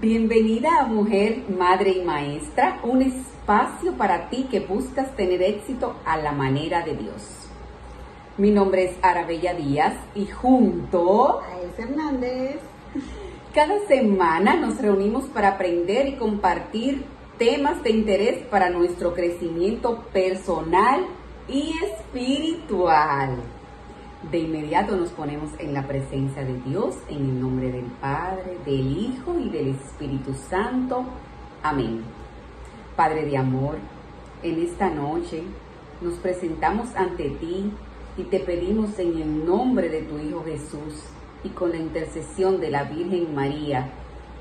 Bienvenida a Mujer, Madre y Maestra, un espacio para ti que buscas tener éxito a la manera de Dios. Mi nombre es Arabella Díaz y junto a Es Hernández, cada semana nos reunimos para aprender y compartir temas de interés para nuestro crecimiento personal y espiritual. De inmediato nos ponemos en la presencia de Dios, en el nombre del Padre, del Hijo y del Espíritu Santo. Amén. Padre de amor, en esta noche nos presentamos ante ti y te pedimos en el nombre de tu Hijo Jesús y con la intercesión de la Virgen María,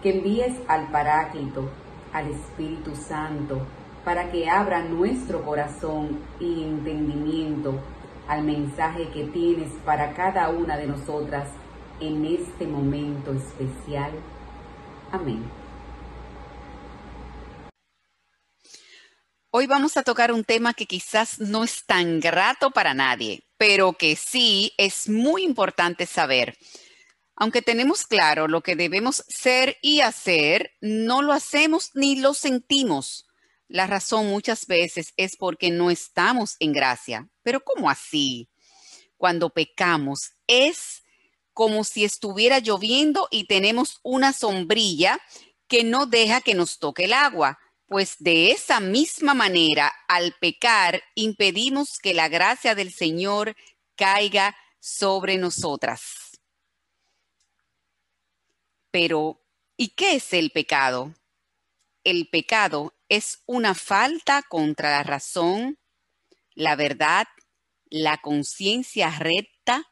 que envíes al Paráclito, al Espíritu Santo, para que abra nuestro corazón y entendimiento al mensaje que tienes para cada una de nosotras en este momento especial. Amén. Hoy vamos a tocar un tema que quizás no es tan grato para nadie, pero que sí es muy importante saber. Aunque tenemos claro lo que debemos ser y hacer, no lo hacemos ni lo sentimos. La razón muchas veces es porque no estamos en gracia. Pero ¿cómo así? Cuando pecamos es como si estuviera lloviendo y tenemos una sombrilla que no deja que nos toque el agua. Pues de esa misma manera, al pecar, impedimos que la gracia del Señor caiga sobre nosotras. Pero, ¿y qué es el pecado? El pecado es una falta contra la razón, la verdad, la conciencia recta,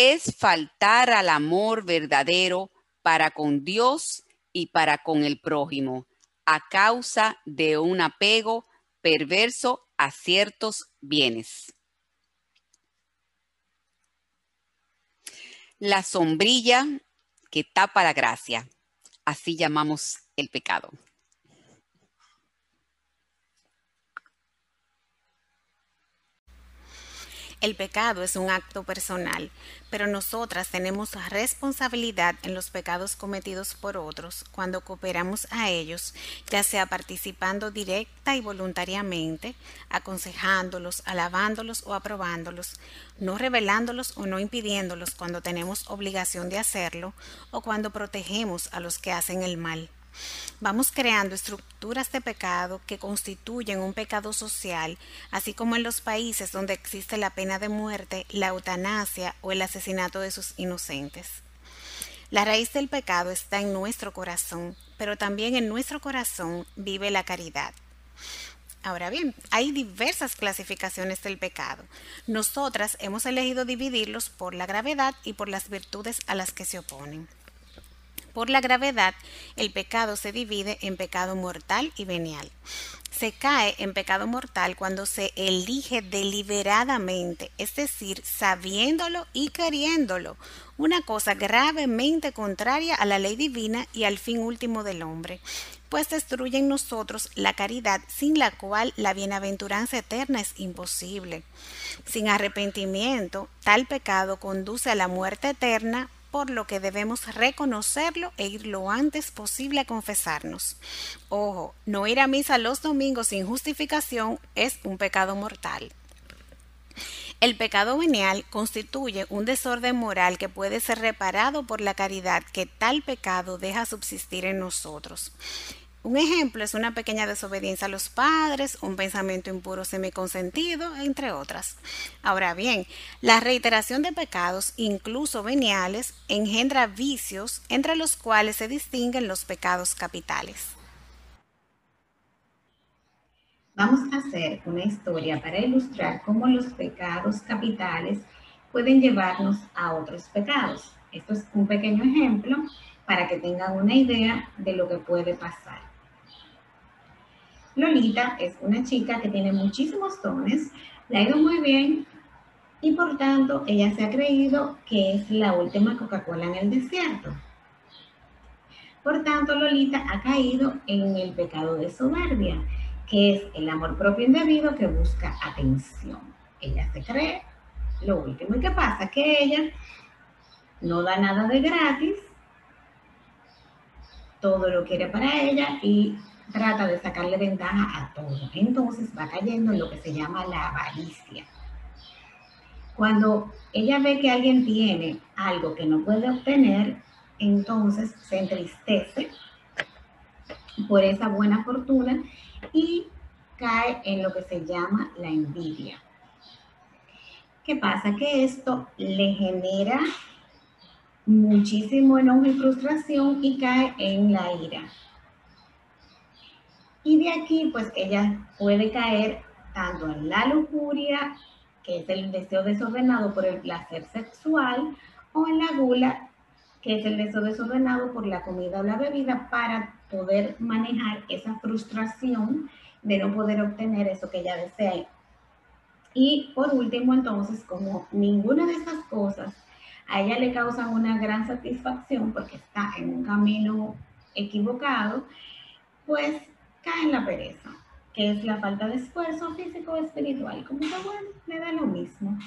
es faltar al amor verdadero para con Dios y para con el prójimo, a causa de un apego perverso a ciertos bienes. La sombrilla que tapa la gracia, así llamamos el pecado. El pecado es un acto personal, pero nosotras tenemos responsabilidad en los pecados cometidos por otros cuando cooperamos a ellos, ya sea participando directa y voluntariamente, aconsejándolos, alabándolos o aprobándolos, no revelándolos o no impidiéndolos cuando tenemos obligación de hacerlo o cuando protegemos a los que hacen el mal. Vamos creando estructuras de pecado que constituyen un pecado social, así como en los países donde existe la pena de muerte, la eutanasia o el asesinato de sus inocentes. La raíz del pecado está en nuestro corazón, pero también en nuestro corazón vive la caridad. Ahora bien, hay diversas clasificaciones del pecado. Nosotras hemos elegido dividirlos por la gravedad y por las virtudes a las que se oponen. Por la gravedad, el pecado se divide en pecado mortal y venial. Se cae en pecado mortal cuando se elige deliberadamente, es decir, sabiéndolo y queriéndolo, una cosa gravemente contraria a la ley divina y al fin último del hombre, pues destruye en nosotros la caridad sin la cual la bienaventuranza eterna es imposible. Sin arrepentimiento, tal pecado conduce a la muerte eterna por lo que debemos reconocerlo e ir lo antes posible a confesarnos. Ojo, no ir a misa los domingos sin justificación es un pecado mortal. El pecado venial constituye un desorden moral que puede ser reparado por la caridad que tal pecado deja subsistir en nosotros. Un ejemplo es una pequeña desobediencia a los padres, un pensamiento impuro semiconsentido, entre otras. Ahora bien, la reiteración de pecados, incluso veniales, engendra vicios entre los cuales se distinguen los pecados capitales. Vamos a hacer una historia para ilustrar cómo los pecados capitales pueden llevarnos a otros pecados. Esto es un pequeño ejemplo para que tengan una idea de lo que puede pasar. Lolita es una chica que tiene muchísimos dones, le ha ido muy bien y por tanto ella se ha creído que es la última Coca-Cola en el desierto. Por tanto, Lolita ha caído en el pecado de soberbia, que es el amor propio indebido que busca atención. Ella se cree lo último. ¿Y qué pasa? Que ella no da nada de gratis todo lo quiere para ella y trata de sacarle ventaja a todo. Entonces va cayendo en lo que se llama la avaricia. Cuando ella ve que alguien tiene algo que no puede obtener, entonces se entristece por esa buena fortuna y cae en lo que se llama la envidia. ¿Qué pasa? Que esto le genera muchísimo enojo y frustración y cae en la ira. Y de aquí, pues ella puede caer tanto en la lujuria, que es el deseo desordenado por el placer sexual, o en la gula, que es el deseo desordenado por la comida o la bebida, para poder manejar esa frustración de no poder obtener eso que ella desea. Y por último, entonces, como ninguna de estas cosas a ella le causan una gran satisfacción porque está en un camino equivocado, pues en la pereza, que es la falta de esfuerzo físico o espiritual. Como que bueno, le da lo mismo.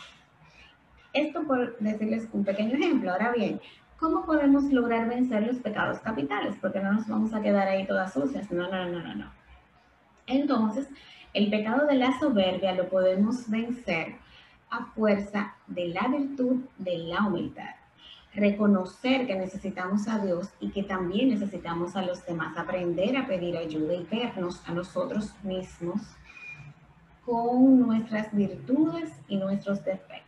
Esto por decirles un pequeño ejemplo. Ahora bien, ¿cómo podemos lograr vencer los pecados capitales? Porque no nos vamos a quedar ahí todas sucias. No, no, no, no, no. Entonces, el pecado de la soberbia lo podemos vencer a fuerza de la virtud de la humildad. Reconocer que necesitamos a Dios y que también necesitamos a los demás. Aprender a pedir ayuda y vernos a nosotros mismos con nuestras virtudes y nuestros defectos.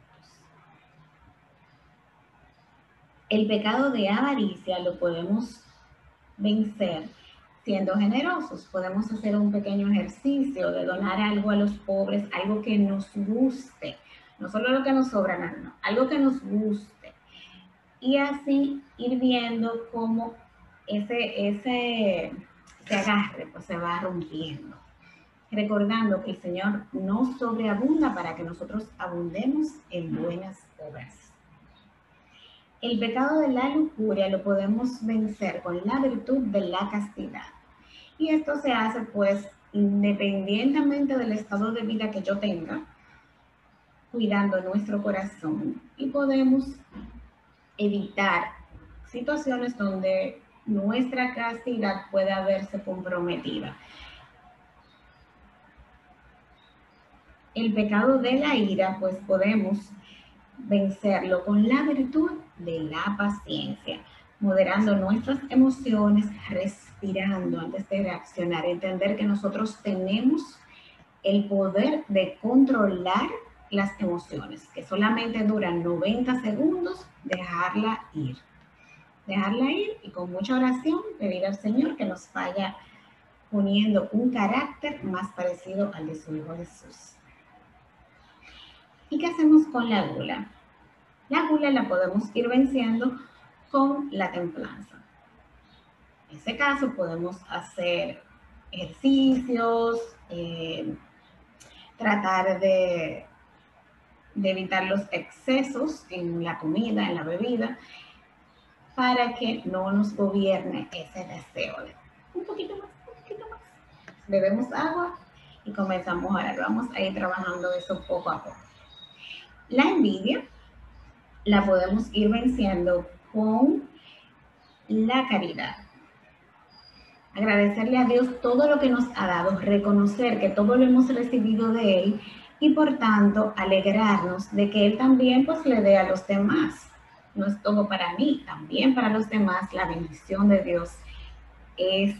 El pecado de avaricia lo podemos vencer siendo generosos. Podemos hacer un pequeño ejercicio de donar algo a los pobres, algo que nos guste, no solo lo que nos sobra, no, no, algo que nos guste. Y así ir viendo cómo ese, ese, agarre pues, se va rompiendo. Recordando que el Señor no sobreabunda para que nosotros abundemos en buenas obras. El pecado de la lujuria lo podemos vencer con la virtud de la castidad. Y esto se hace pues independientemente del estado de vida que yo tenga, cuidando nuestro corazón y podemos evitar situaciones donde nuestra castidad pueda verse comprometida. El pecado de la ira, pues podemos vencerlo con la virtud de la paciencia, moderando nuestras emociones, respirando antes de reaccionar, entender que nosotros tenemos el poder de controlar las emociones, que solamente duran 90 segundos, dejarla ir. Dejarla ir y con mucha oración pedir al Señor que nos vaya poniendo un carácter más parecido al de su Hijo Jesús. ¿Y qué hacemos con la gula? La gula la podemos ir venciendo con la templanza. En ese caso podemos hacer ejercicios, eh, tratar de, de evitar los excesos en la comida, en la bebida, para que no nos gobierne ese deseo de un poquito más, un poquito más. Bebemos agua y comenzamos a ver, vamos a ir trabajando eso poco a poco. La envidia la podemos ir venciendo con la caridad. Agradecerle a Dios todo lo que nos ha dado, reconocer que todo lo hemos recibido de Él y por tanto alegrarnos de que Él también pues le dé a los demás. No es todo para mí, también para los demás la bendición de Dios es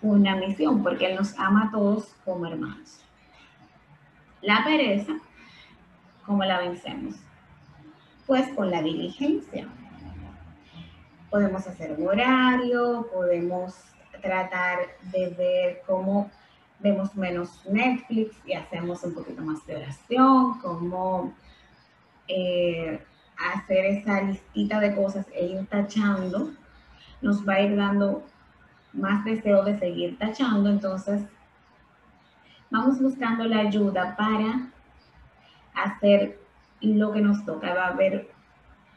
una misión porque Él nos ama a todos como hermanos. La pereza, ¿cómo la vencemos? Pues con la diligencia. Podemos hacer un horario, podemos tratar de ver cómo vemos menos Netflix y hacemos un poquito más de oración, cómo eh, hacer esa listita de cosas e ir tachando, nos va a ir dando más deseo de seguir tachando, entonces vamos buscando la ayuda para hacer lo que nos toca. Va a haber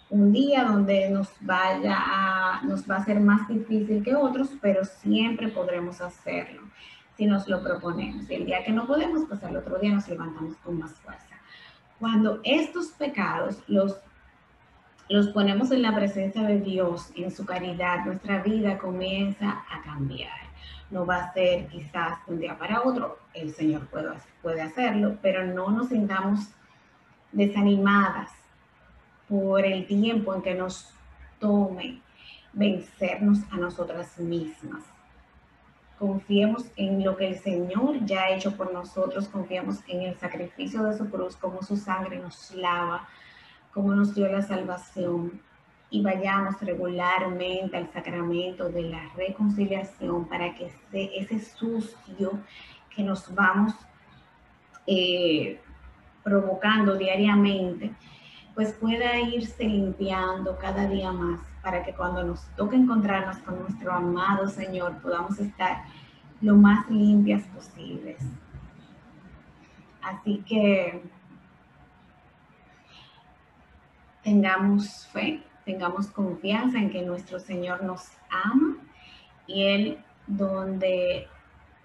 un día donde nos vaya nos va a ser más difícil que otros, pero siempre podremos hacerlo si nos lo proponemos. Y el día que no podemos, pues al otro día nos levantamos con más fuerza. Cuando estos pecados los los ponemos en la presencia de Dios, en su caridad, nuestra vida comienza a cambiar. No va a ser quizás un día para otro, el Señor puede hacerlo, pero no nos sintamos desanimadas por el tiempo en que nos tome vencernos a nosotras mismas. Confiemos en lo que el Señor ya ha hecho por nosotros, confiemos en el sacrificio de su cruz, como su sangre nos lava, como nos dio la salvación y vayamos regularmente al sacramento de la reconciliación para que ese, sucio que nos vamos eh, provocando diariamente, pues pueda irse limpiando cada día más para que cuando nos toque encontrarnos con nuestro amado Señor podamos estar lo más limpias posibles. Así que tengamos fe, tengamos confianza en que nuestro Señor nos ama y Él donde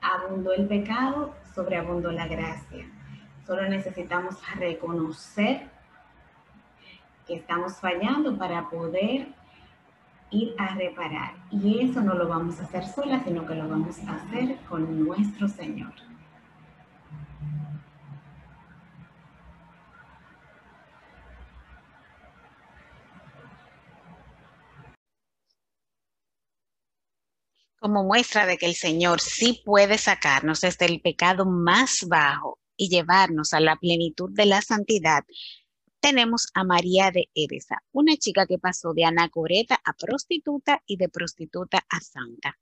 abundó el pecado, sobreabundó la gracia. Solo necesitamos reconocer estamos fallando para poder ir a reparar. Y eso no lo vamos a hacer sola, sino que lo vamos a hacer con nuestro Señor. Como muestra de que el Señor sí puede sacarnos desde el pecado más bajo y llevarnos a la plenitud de la santidad, tenemos a María de Edesa, una chica que pasó de anacoreta a prostituta y de prostituta a santa.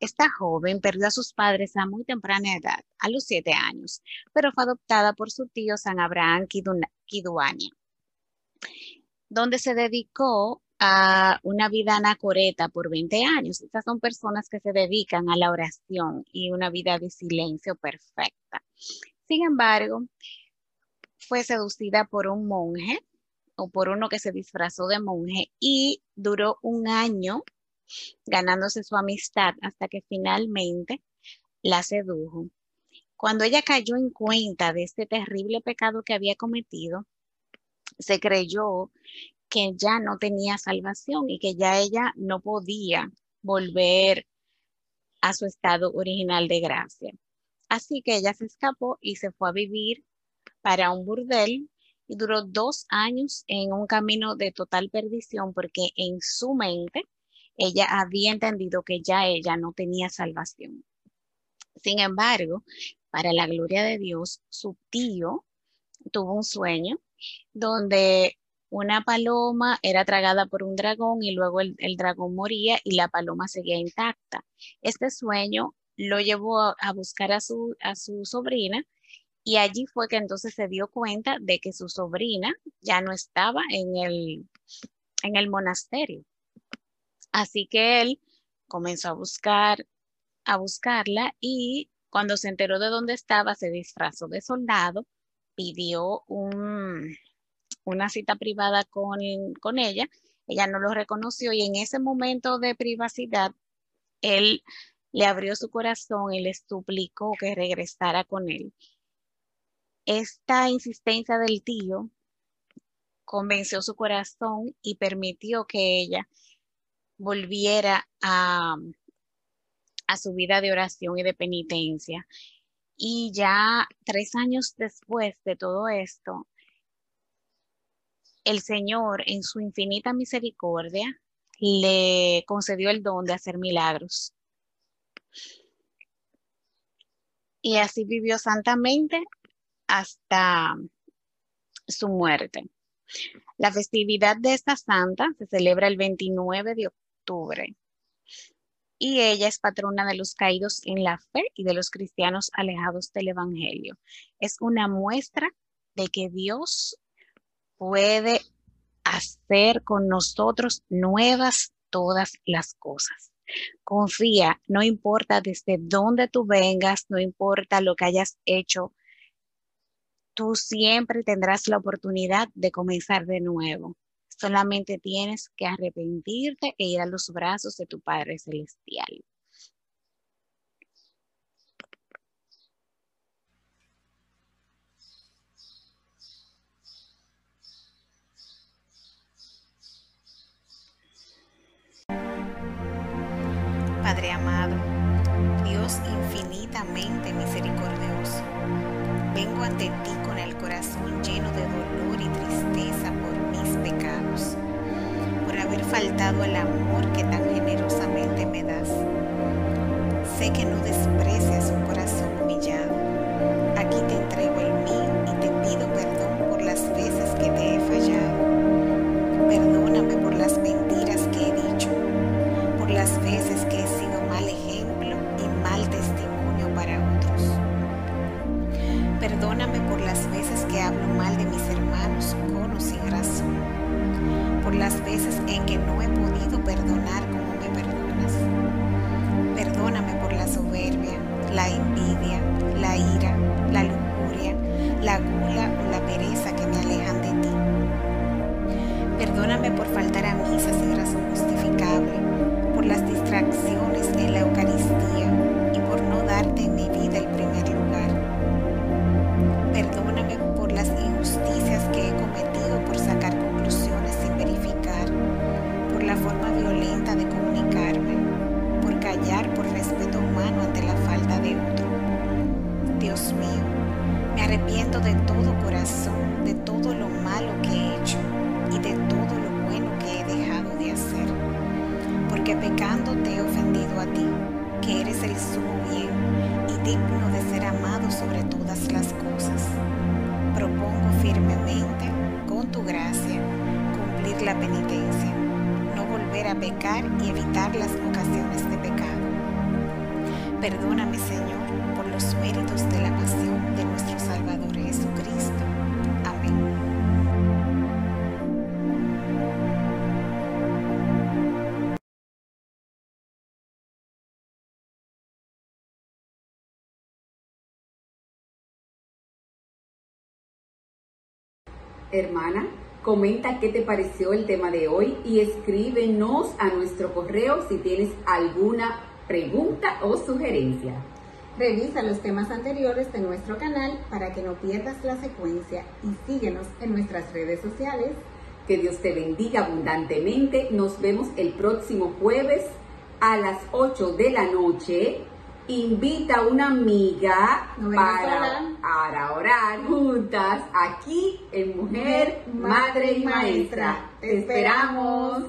Esta joven perdió a sus padres a muy temprana edad, a los siete años, pero fue adoptada por su tío San Abraham Kiduania, donde se dedicó a una vida anacoreta por 20 años. Estas son personas que se dedican a la oración y una vida de silencio perfecta. Sin embargo, fue seducida por un monje o por uno que se disfrazó de monje y duró un año ganándose su amistad hasta que finalmente la sedujo. Cuando ella cayó en cuenta de este terrible pecado que había cometido, se creyó que ya no tenía salvación y que ya ella no podía volver a su estado original de gracia. Así que ella se escapó y se fue a vivir para un burdel y duró dos años en un camino de total perdición porque en su mente ella había entendido que ya ella no tenía salvación. Sin embargo, para la gloria de Dios, su tío tuvo un sueño donde una paloma era tragada por un dragón y luego el, dragón moría y la paloma seguía intacta. Este sueño lo llevó a, buscar a su, a su sobrina y allí fue que entonces se dio cuenta de que su sobrina ya no estaba en el, en el monasterio. Así que él comenzó a buscar, a buscarla y cuando se enteró de dónde estaba, se disfrazó de soldado, pidió un, una cita privada con, con ella, ella no lo reconoció y en ese momento de privacidad, él le abrió su corazón y le suplicó que regresara con él. Esta insistencia del tío convenció su corazón y permitió que ella volviera a, a su vida de oración y de penitencia. Y ya tres años después de todo esto, el Señor en su infinita misericordia le concedió el don de hacer milagros. Y así vivió santamente hasta su muerte. La festividad de esta santa se celebra el 29 de octubre y ella es patrona de los caídos en la fe y de los cristianos alejados del Evangelio. Es una muestra de que Dios puede hacer con nosotros nuevas todas las cosas. Confía, no importa desde dónde tú vengas, no importa lo que hayas hecho, tú siempre tendrás la oportunidad de comenzar de nuevo. Solamente tienes que arrepentirte e ir a los brazos de tu Padre Celestial. Padre amado, Dios infinitamente misericordioso vengo ante ti con el corazón lleno de dolor y tristeza por mis pecados, por haber faltado al amor que tan generosamente me das. Sé que no desprecias un corazón humillado. Aquí te entrego el mío y te pido perdón por las veces que te he fallado. Perdóname por las mentiras que he dicho, por las veces que tu gracia, cumplir la penitencia, no volver a pecar y evitar las ocasiones de pecado. Perdóname, Señor, por los méritos de la pasión de nuestro Salvador Jesucristo. Hermana, comenta qué te pareció el tema de hoy y escríbenos a nuestro correo si tienes alguna pregunta o sugerencia. Revisa los temas anteriores de nuestro canal para que no pierdas la secuencia y síguenos en nuestras redes sociales. Que Dios te bendiga abundantemente. Nos vemos el próximo jueves a las 8 de la noche. Invita a una amiga No para, orar juntas aquí en Mujer, Mujer, Madre y Maestra. Te esperamos.